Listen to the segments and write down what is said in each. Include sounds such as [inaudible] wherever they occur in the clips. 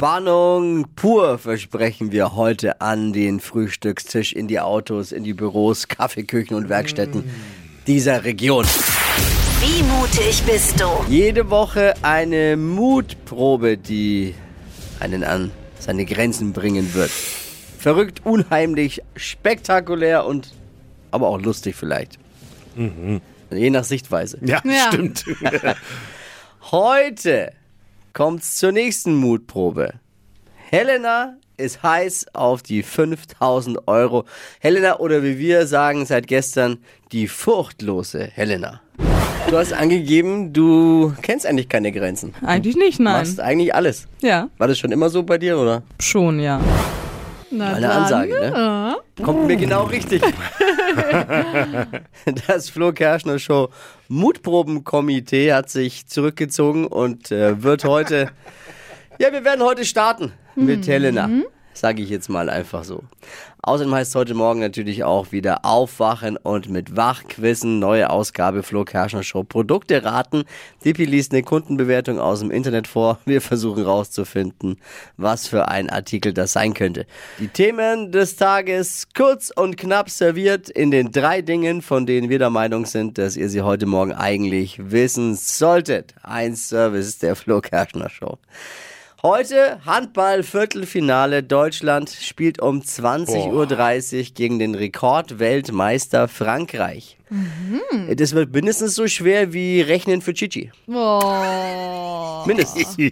Spannung pur versprechen wir heute an den Frühstückstisch, in die Autos, in die Büros, Kaffeeküchen und Werkstätten dieser Region. Wie mutig bist du? Jede Woche eine Mutprobe, die einen an seine Grenzen bringen wird. Verrückt, unheimlich, spektakulär und aber auch lustig vielleicht. Je nach Sichtweise. Ja, Ja. stimmt. [laughs] Heute kommt's zur nächsten Mutprobe. Helena ist heiß auf die 5000 Euro. Helena oder wie wir sagen seit gestern, die furchtlose Helena. Du hast angegeben, du kennst eigentlich keine Grenzen. Eigentlich nicht, nein. Machst eigentlich alles. Ja, War das schon immer so bei dir, oder? schon, ja. Na Eine Ansage, ne? Kommt mir genau richtig. [laughs] Das Flo Kerschner Show Mutprobenkomitee hat sich zurückgezogen und äh, wird heute. Ja, wir werden heute starten mit Helena. Sage ich jetzt mal einfach so. Außerdem heißt es heute Morgen natürlich auch wieder Aufwachen und mit Wachquissen, neue Ausgabe Flo Kerschner Show. Produkte raten. Dippi liest eine Kundenbewertung aus dem Internet vor. [laughs] Wir versuchen rauszufinden, was für ein Artikel das sein könnte. Die Themen des Tages kurz und knapp serviert in den drei Dingen, von denen wir der Meinung sind, dass ihr sie heute Morgen eigentlich wissen solltet. Ein Service der Flo Kerschner Show. Heute Handball-Viertelfinale. Deutschland spielt um 20.30 Uhr gegen den Rekordweltmeister Frankreich. Das wird mindestens so schwer wie Rechnen für Chichi. Oh. Mindestens. [laughs]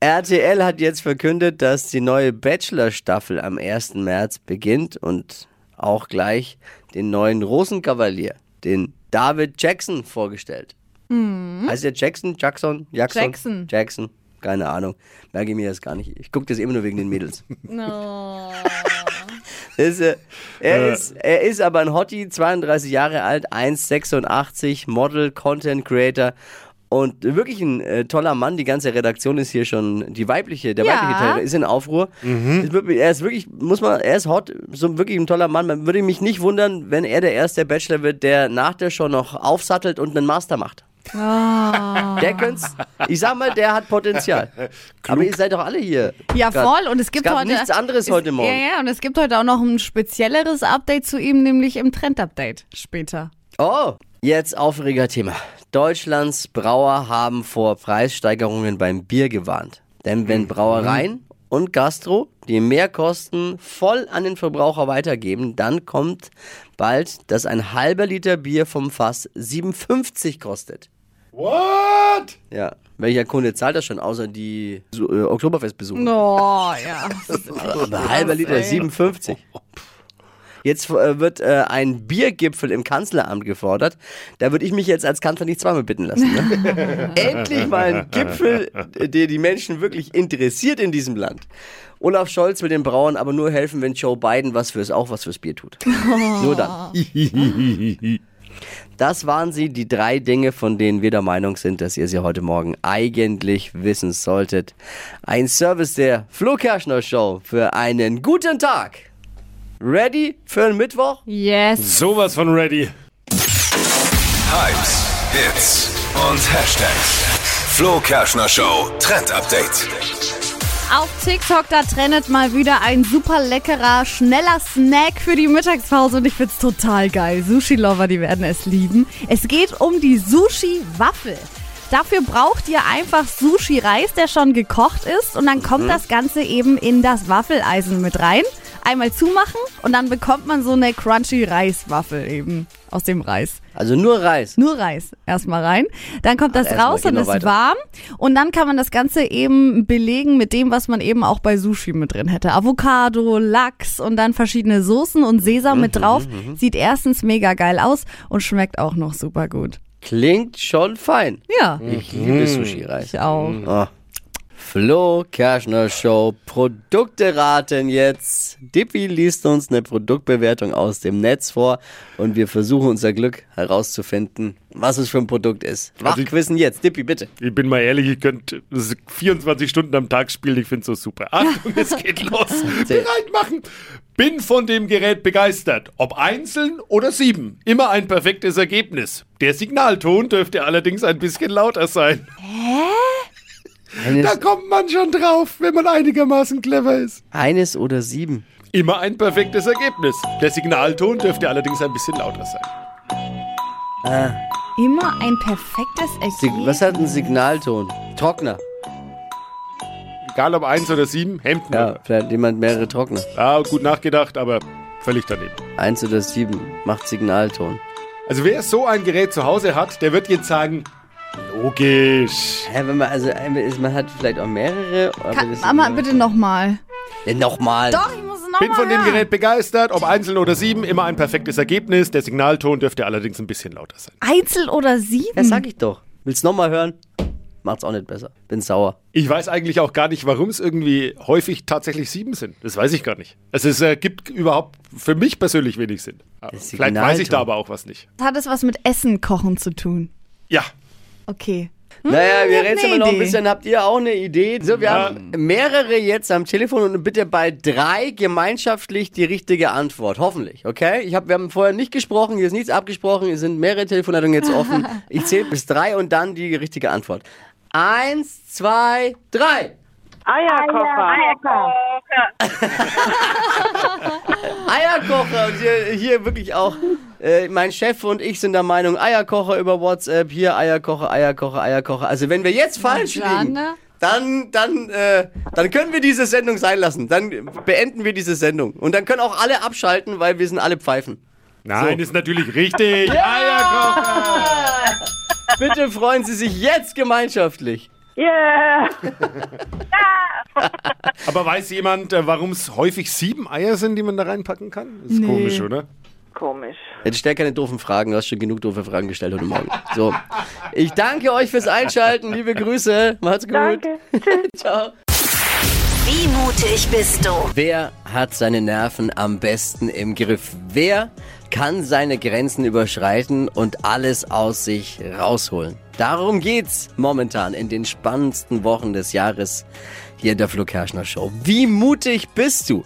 RTL hat jetzt verkündet, dass die neue Bachelor-Staffel am 1. März beginnt und auch gleich den neuen Rosenkavalier, den David Jackson, vorgestellt. Heißt der Jackson? Jackson? Jackson? Jackson. Jackson. Keine Ahnung. Merke ich mir das gar nicht. Ich gucke das immer nur wegen den Mädels. [laughs] No. Ist, äh, er, ist, er ist aber ein Hottie, 32 Jahre alt, 1,86, Model, Content Creator und wirklich ein äh, toller Mann. Die ganze Redaktion ist hier schon, die weibliche, der Ja. weibliche Teil ist in Aufruhr. Wird- Er ist wirklich, muss man, er ist hot, so wirklich ein toller Mann. Man würde mich nicht wundern, wenn er der erste Bachelor wird, der nach der Show noch aufsattelt und einen Master macht. Der könnte ich sag mal, der hat Potenzial. Aber ihr seid doch alle hier. Ja, Grad. voll. Und es gibt gab heute. nichts anderes heute Morgen. Ja, ja, und es gibt heute auch noch ein spezielleres Update zu ihm, nämlich im Trend-Update später. Oh, jetzt Aufregerthema. Deutschlands Brauer haben vor Preissteigerungen beim Bier gewarnt. Denn wenn Brauereien und Gastro die Mehrkosten voll an den Verbraucher weitergeben, dann kommt bald, dass ein halber Liter Bier vom Fass 7,50 kostet. What? Ja, welcher Kunde zahlt das schon, außer die so, äh, Oktoberfestbesucher? Oh, ja. [laughs] Ein halber Liter, 57. Jetzt äh, wird äh, ein Biergipfel im Kanzleramt gefordert. Da würde ich mich jetzt als Kanzler nicht zweimal bitten lassen. Ne? [laughs] Endlich mal ein Gipfel, der die Menschen wirklich interessiert in diesem Land. Olaf Scholz will den Brauern aber nur helfen, wenn Joe Biden was fürs auch was fürs Bier tut. [laughs] Nur dann. Das waren sie, die drei Dinge, von denen wir der Meinung sind, dass ihr sie heute Morgen eigentlich wissen solltet. Ein Service der Flo Kerschner Show für einen guten Tag. Ready für den Mittwoch? Yes. Sowas von ready. Hypes, Hits und Hashtags. Flo Kerschner Show Trend Update. Auf TikTok, da trennt mal wieder ein super leckerer, schneller Snack für die Mittagspause und ich find's total geil. Sushi-Lover, die werden es lieben. Es geht um die Sushi-Waffel. Dafür braucht ihr einfach Sushi-Reis, der schon gekocht ist und dann kommt das Ganze eben in das Waffeleisen mit rein. Einmal zumachen und dann bekommt man so eine crunchy Reiswaffel eben aus dem Reis. Also nur Reis. Nur Reis erstmal rein. Dann kommt das erstmal, raus und ist weiter. warm. Und dann kann man das Ganze eben belegen mit dem, was man eben auch bei Sushi mit drin hätte. Avocado, Lachs und dann verschiedene Soßen und Sesam mit Mhm, drauf. Sieht erstens mega geil aus und schmeckt auch noch super gut. Klingt schon fein. Ja, Ich liebe Sushi-Reis. ich auch. Oh. Flo Kerschner Show. Produkte raten jetzt. Dippy liest uns eine Produktbewertung aus dem Netz vor und wir versuchen unser Glück herauszufinden, was es für ein Produkt ist. Also Wachquissen jetzt. Dippy, bitte. Ich bin mal ehrlich, ich könnte 24 Stunden am Tag spielen, ich finde es so super. [laughs] Achtung, es geht los. Bereit machen. Bin von dem Gerät begeistert. Ob einzeln oder sieben. Immer ein perfektes Ergebnis. Der Signalton dürfte allerdings ein bisschen lauter sein. Eines, Da kommt man schon drauf, wenn man einigermaßen clever ist. eines oder sieben. Immer ein perfektes Ergebnis. Der Signalton dürfte allerdings ein bisschen lauter sein. Immer ein perfektes Sig Ergebnis. was hat ein Signalton? Trockner. Egal ob eins oder sieben, Hemden. Ja, vielleicht hat jemand mehrere Trockner. Ja, gut nachgedacht, aber völlig daneben. Eins oder sieben macht Signalton. Also wer so ein Gerät zu Hause hat, der wird jetzt sagen, logisch. Hä, wenn man, also man hat vielleicht auch mehrere. Kann, das Mama, bitte nochmal. Ja, Nochmal. Doch, ich muss es nochmal Bin von dem. Gerät begeistert, ob einzeln oder sieben, immer ein perfektes Ergebnis. Der Signalton dürfte allerdings ein bisschen lauter sein. Einzel oder sieben? Ja, sag ich doch. Willst nochmal hören? Macht's auch nicht besser. Bin sauer. Ich weiß eigentlich auch gar nicht, warum es irgendwie häufig tatsächlich sieben sind. Das weiß ich gar nicht. Also es äh, gibt überhaupt für mich persönlich wenig Sinn. Das Vielleicht weiß ich da aber auch was nicht. Hat es was mit Essen kochen zu tun? Ja, Okay. Naja, wir hab reden ne immer noch ein Idee. bisschen. Habt ihr auch eine Idee? So, wir Ja. haben mehrere jetzt am Telefon und bitte bei drei gemeinschaftlich die richtige Antwort. Hoffentlich, okay? Ich hab, wir haben vorher nicht gesprochen, hier ist nichts abgesprochen, hier sind mehrere Telefonleitungen jetzt offen. [laughs] Ich zähle bis drei und dann die richtige Antwort. Eins, zwei, drei. Eierkocher. [laughs] Eierkocher. Und hier, hier wirklich auch, äh, mein Chef und ich sind der Meinung, Eierkocher über WhatsApp, hier Eierkocher, Eierkocher, Eierkocher. Also wenn wir jetzt falsch liegen, Jana? dann, dann, äh, dann können wir diese Sendung sein lassen. Dann beenden wir diese Sendung. Und dann können auch alle abschalten, weil wir sind alle Pfeifen. nein, ist natürlich richtig. Eierkocher. Bitte freuen Sie sich jetzt gemeinschaftlich. [laughs] Yeah. Aber weiß jemand, äh, warum es häufig sieben Eier sind, die man da reinpacken kann? Das ist Nee. komisch, oder? Komisch. Jetzt stell keine doofen Fragen, du hast schon genug doofe Fragen gestellt heute Morgen. So. Ich danke euch fürs Einschalten. Liebe Grüße. Macht's gut. Danke. [laughs] Ciao. Wie mutig bist du? Wer hat seine Nerven am besten im Griff? Wer kann seine Grenzen überschreiten und alles aus sich rausholen? Darum geht's momentan in den spannendsten Wochen des Jahres hier in der Flo Kerschner Show. Wie mutig bist du?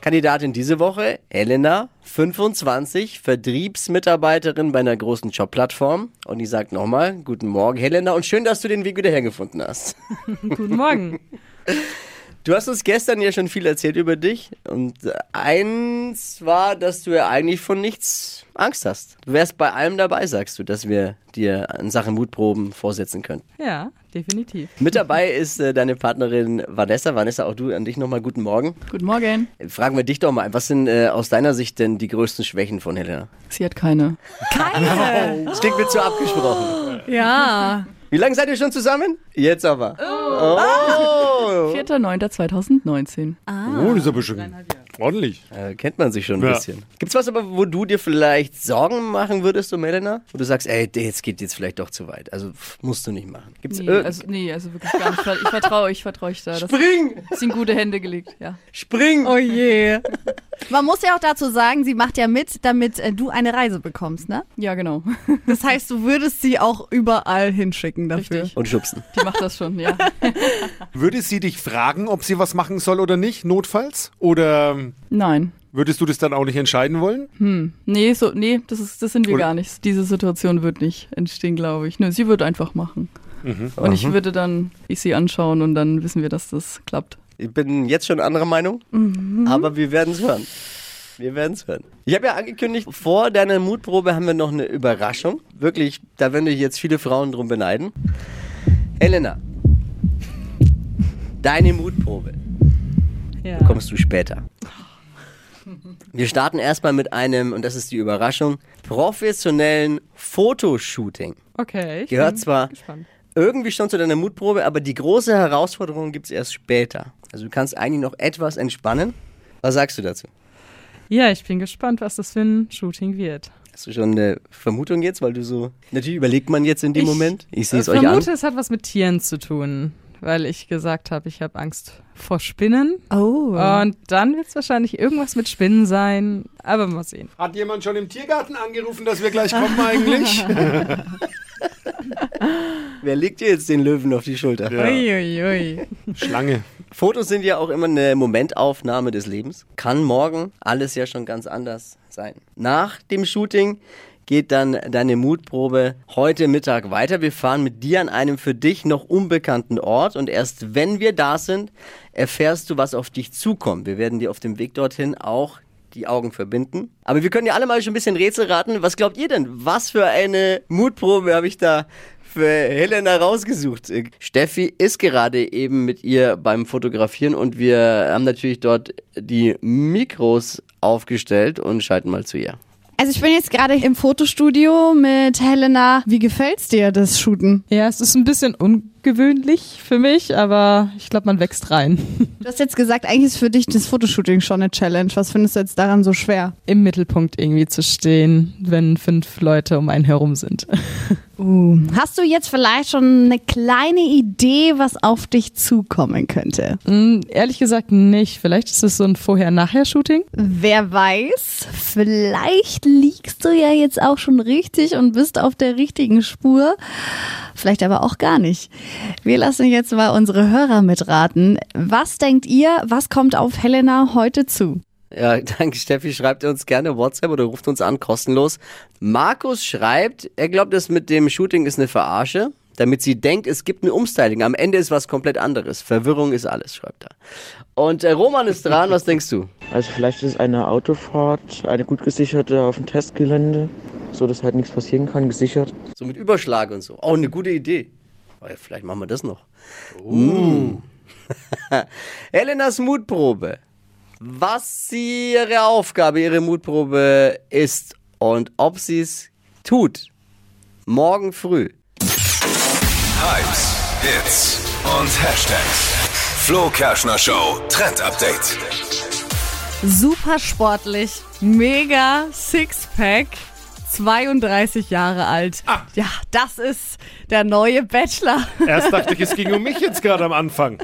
Kandidatin diese Woche, Elena, 25, Vertriebsmitarbeiterin bei einer großen Jobplattform. Und die sagt nochmal, guten Morgen, Helena, und schön, dass du den Weg wieder hergefunden hast. [laughs] Guten Morgen. [laughs] Du hast uns gestern ja schon viel erzählt über dich. Und eins war, dass du ja eigentlich von nichts Angst hast. Du wärst bei allem dabei, sagst du, dass wir dir in Sachen Mutproben vorsetzen können. Ja, definitiv. Mit dabei ist äh, deine Partnerin Vanessa. Vanessa, auch du an dich nochmal guten Morgen. Guten Morgen. Fragen wir dich doch mal, was sind äh, aus deiner Sicht denn die größten Schwächen von Helena? Sie hat keine. Keine. [laughs] Das klingt mir zu abgesprochen. ja. Wie lange seid ihr schon zusammen? Jetzt aber. Oh. 4.9.2019. Oh, das ist aber schon ordentlich. Äh, kennt man sich schon ein Ja. bisschen. Gibt's was aber, wo du dir vielleicht Sorgen machen würdest, um Helena? Wo du sagst, ey, jetzt geht jetzt vielleicht doch zu weit. Also pff, musst du nicht machen. Gibt's Nee, irgend- also, nee, also wirklich gar nicht. Ich vertraue euch, ich vertraue euch da. Das Spring! ist in gute Hände gelegt, ja. Spring! Oh je. Man muss ja auch dazu sagen, sie macht ja mit, damit äh, du eine Reise bekommst, ne? Ja, genau. Das heißt, du würdest sie auch überall hinschicken dafür. Richtig. Und schubsen. Die macht das schon, ja. Würde sie dich fragen, ob sie was machen soll oder nicht, notfalls? Oder Nein. würdest du das dann auch nicht entscheiden wollen? Nee, so, nee, das, ist, das sind wir Oder- gar nicht. Diese Situation wird nicht entstehen, glaube ich. Nö, sie wird einfach machen. Und ich würde dann ich sie anschauen und dann wissen wir, dass das klappt. Ich bin jetzt schon anderer Meinung, aber wir werden es hören. Wir werden es hören. Ich habe ja angekündigt, vor deiner Mutprobe haben wir noch eine Überraschung. Wirklich, da werden dich jetzt viele Frauen drum beneiden. Helena, deine Mutprobe Ja. bekommst du später. Wir starten erstmal mit einem, und das ist die Überraschung, professionellen Fotoshooting. Okay. Ich Gehört bin zwar gespannt. irgendwie schon zu deiner Mutprobe, aber die große Herausforderung gibt es erst später. Also du kannst eigentlich noch etwas entspannen. Was sagst du dazu? Ja, ich bin gespannt, was das für ein Shooting wird. Hast du schon eine Vermutung jetzt, weil du so. Natürlich überlegt man jetzt in dem Ich, Moment. Ich sehe es Ich euch an. vermute, es hat was mit Tieren zu tun, weil ich gesagt habe, ich habe Angst vor Spinnen. Oh. Und dann wird es wahrscheinlich irgendwas mit Spinnen sein, aber mal sehen. Hat jemand schon im Tiergarten angerufen, dass wir gleich kommen eigentlich? [laughs] [laughs] Wer legt dir jetzt den Löwen auf die Schulter? Uiuiui. Schlange. Fotos sind ja auch immer eine Momentaufnahme des Lebens. Kann morgen alles ja schon ganz anders sein. Nach dem Shooting geht dann deine Mutprobe heute Mittag weiter. Wir fahren mit dir an einem für dich noch unbekannten Ort und erst wenn wir da sind, erfährst du, was auf dich zukommt. Wir werden dir auf dem Weg dorthin auch die Augen verbinden. Aber wir können ja alle mal schon ein bisschen Rätsel raten. Was glaubt ihr denn? Was für eine Mutprobe habe ich da für Helena rausgesucht? Äh, Steffi ist gerade eben mit ihr beim Fotografieren und wir haben natürlich dort die Mikros aufgestellt und schalten mal zu ihr. Also ich bin jetzt gerade im Fotostudio mit Helena. Wie gefällt's dir, das Shooten? Ja, es ist ein bisschen ungewöhnlich für mich, aber ich glaube, man wächst rein. Du hast jetzt gesagt, eigentlich ist für dich das Fotoshooting schon eine Challenge. Was findest du jetzt daran so schwer? Im Mittelpunkt irgendwie zu stehen, wenn fünf Leute um einen herum sind. Uh, hast du jetzt vielleicht schon eine kleine Idee, was auf dich zukommen könnte? Hm, ehrlich gesagt nicht. Vielleicht ist es so ein Vorher-Nachher-Shooting. Wer weiß, vielleicht liegst du ja jetzt auch schon richtig und bist auf der richtigen Spur. Vielleicht aber auch gar nicht. Wir lassen jetzt mal unsere Hörer mitraten. Was denkt ihr, was kommt auf Helena heute zu? Ja, [laughs] danke Steffi. Schreibt uns gerne WhatsApp oder ruft uns an, kostenlos. Markus schreibt, er glaubt, das mit dem Shooting ist eine Verarsche, damit sie denkt, es gibt ein Umstyling. Am Ende ist was komplett anderes. Verwirrung ist alles, schreibt er. Und äh, Roman ist dran, was denkst du? Also vielleicht ist es eine Autofahrt, eine gut gesicherte auf dem Testgelände, so dass halt nichts passieren kann, gesichert. So mit Überschlag und so. Oh, eine gute Idee. Oh, vielleicht machen wir das noch. Uh. [laughs] Helenas Mutprobe. Was sie ihre Aufgabe, ihre Mutprobe ist und ob sie es tut. Morgen früh. Hypes, Hits und Hashtags. Flo Kerschner Show Trend Update. Super sportlich, mega Sixpack. 32 Jahre alt. Ah. Ja, das ist der neue Bachelor. Erst dachte ich, es ging um mich jetzt gerade am Anfang.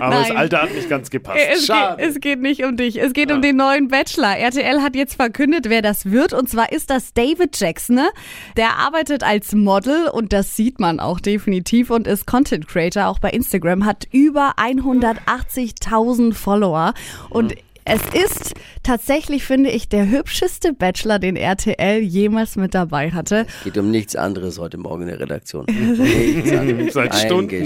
Aber das Nein. Alter hat nicht ganz gepasst. Es geht, Schade. es geht nicht um dich. Es geht um den neuen Bachelor. RTL hat jetzt verkündet, wer das wird. Und zwar ist das David Jackson. Ne? Der arbeitet als Model und das sieht man auch definitiv und ist Content Creator. Auch bei Instagram hat über 180.000 Follower. Und es ist tatsächlich, finde ich, der hübscheste Bachelor, den RTL jemals mit dabei hatte. Geht um nichts anderes heute Morgen in der Redaktion. [laughs] Seit Stunden.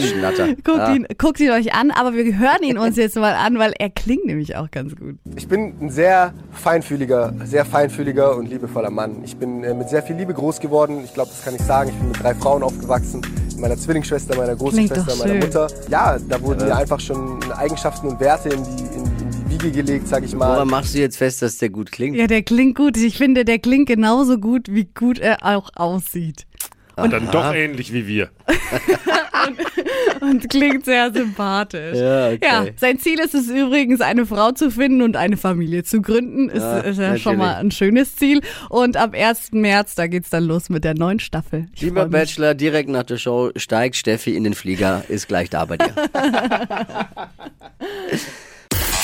Guckt, Ja. ihn, guckt ihn euch an, aber wir hören ihn uns jetzt mal an, weil er klingt nämlich auch ganz gut. Ich bin ein sehr feinfühliger, sehr feinfühliger und liebevoller Mann. Ich bin äh, mit sehr viel Liebe groß geworden. Ich glaube, das kann ich sagen. Ich bin mit drei Frauen aufgewachsen. Meiner Zwillingsschwester, meiner großen Schwester, meiner. Mutter. Ja, da wurden mir einfach schon Eigenschaften und Werte in die, die Wiege gelegt, sag ich mal. Woran machst du jetzt fest, dass der gut klingt? Ja, der klingt gut. Ich finde, der klingt genauso gut, wie gut er auch aussieht. Und dann doch ähnlich wie wir. [laughs] Und klingt sehr sympathisch. Ja, okay. Ja, sein Ziel ist es übrigens, eine Frau zu finden und eine Familie zu gründen. Ist, Ja, ist ja schon mal ein schönes Ziel. Und am 1. März, da geht's dann los mit der neuen Staffel. Ich Lieber. Bachelor, direkt nach der Show steigt Steffi in den Flieger, ist gleich da bei dir. [laughs]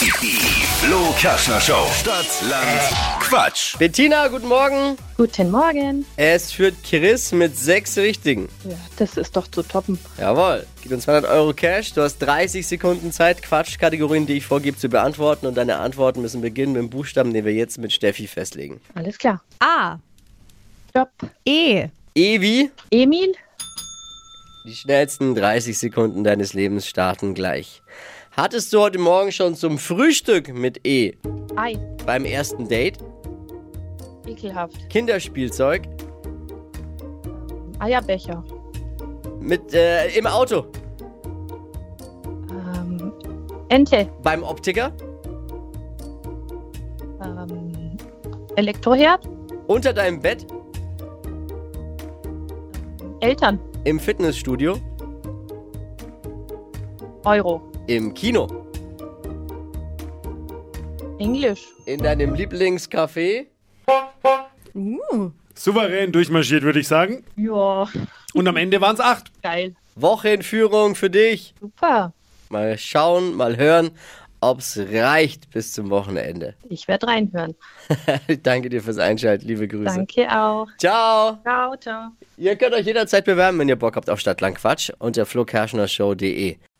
Flo Kerschner Show. Stadt, Land, Quatsch. Bettina, guten Morgen. Guten Morgen. Es führt Chris mit sechs Richtigen. Ja, das ist doch zu toppen. Jawohl. Gib uns 200 Euro Cash. Du hast 30 Sekunden Zeit, Quatschkategorien, die ich vorgebe, zu beantworten. Und deine Antworten müssen beginnen mit dem Buchstaben, den wir jetzt mit Steffi festlegen. Alles klar. A, Stopp. E, Evi, Emil, die schnellsten 30 Sekunden deines Lebens starten gleich. Hattest du heute Morgen schon zum Frühstück mit E? Ei, Beim ersten Date? ekelhaft. Kinderspielzeug? Eierbecher, Mit, äh, im Auto? ähm, Ente, Beim Optiker? ähm, Elektroherd, Unter deinem Bett? Eltern, Im Fitnessstudio? Euro, Im Kino? Englisch, In deinem Lieblingscafé? Souverän durchmarschiert, würde ich sagen. ja, Und am Ende waren es acht. geil, Wochenführung für dich. super. Mal schauen, mal hören, ob's reicht bis zum Wochenende. Ich werde reinhören. [laughs] Danke dir fürs Einschalten, liebe Grüße. Danke auch. Ciao. Ciao, ciao. Ihr könnt euch jederzeit bewerben, wenn ihr Bock habt auf Stadtland Quatsch unter flokerschnershow.de.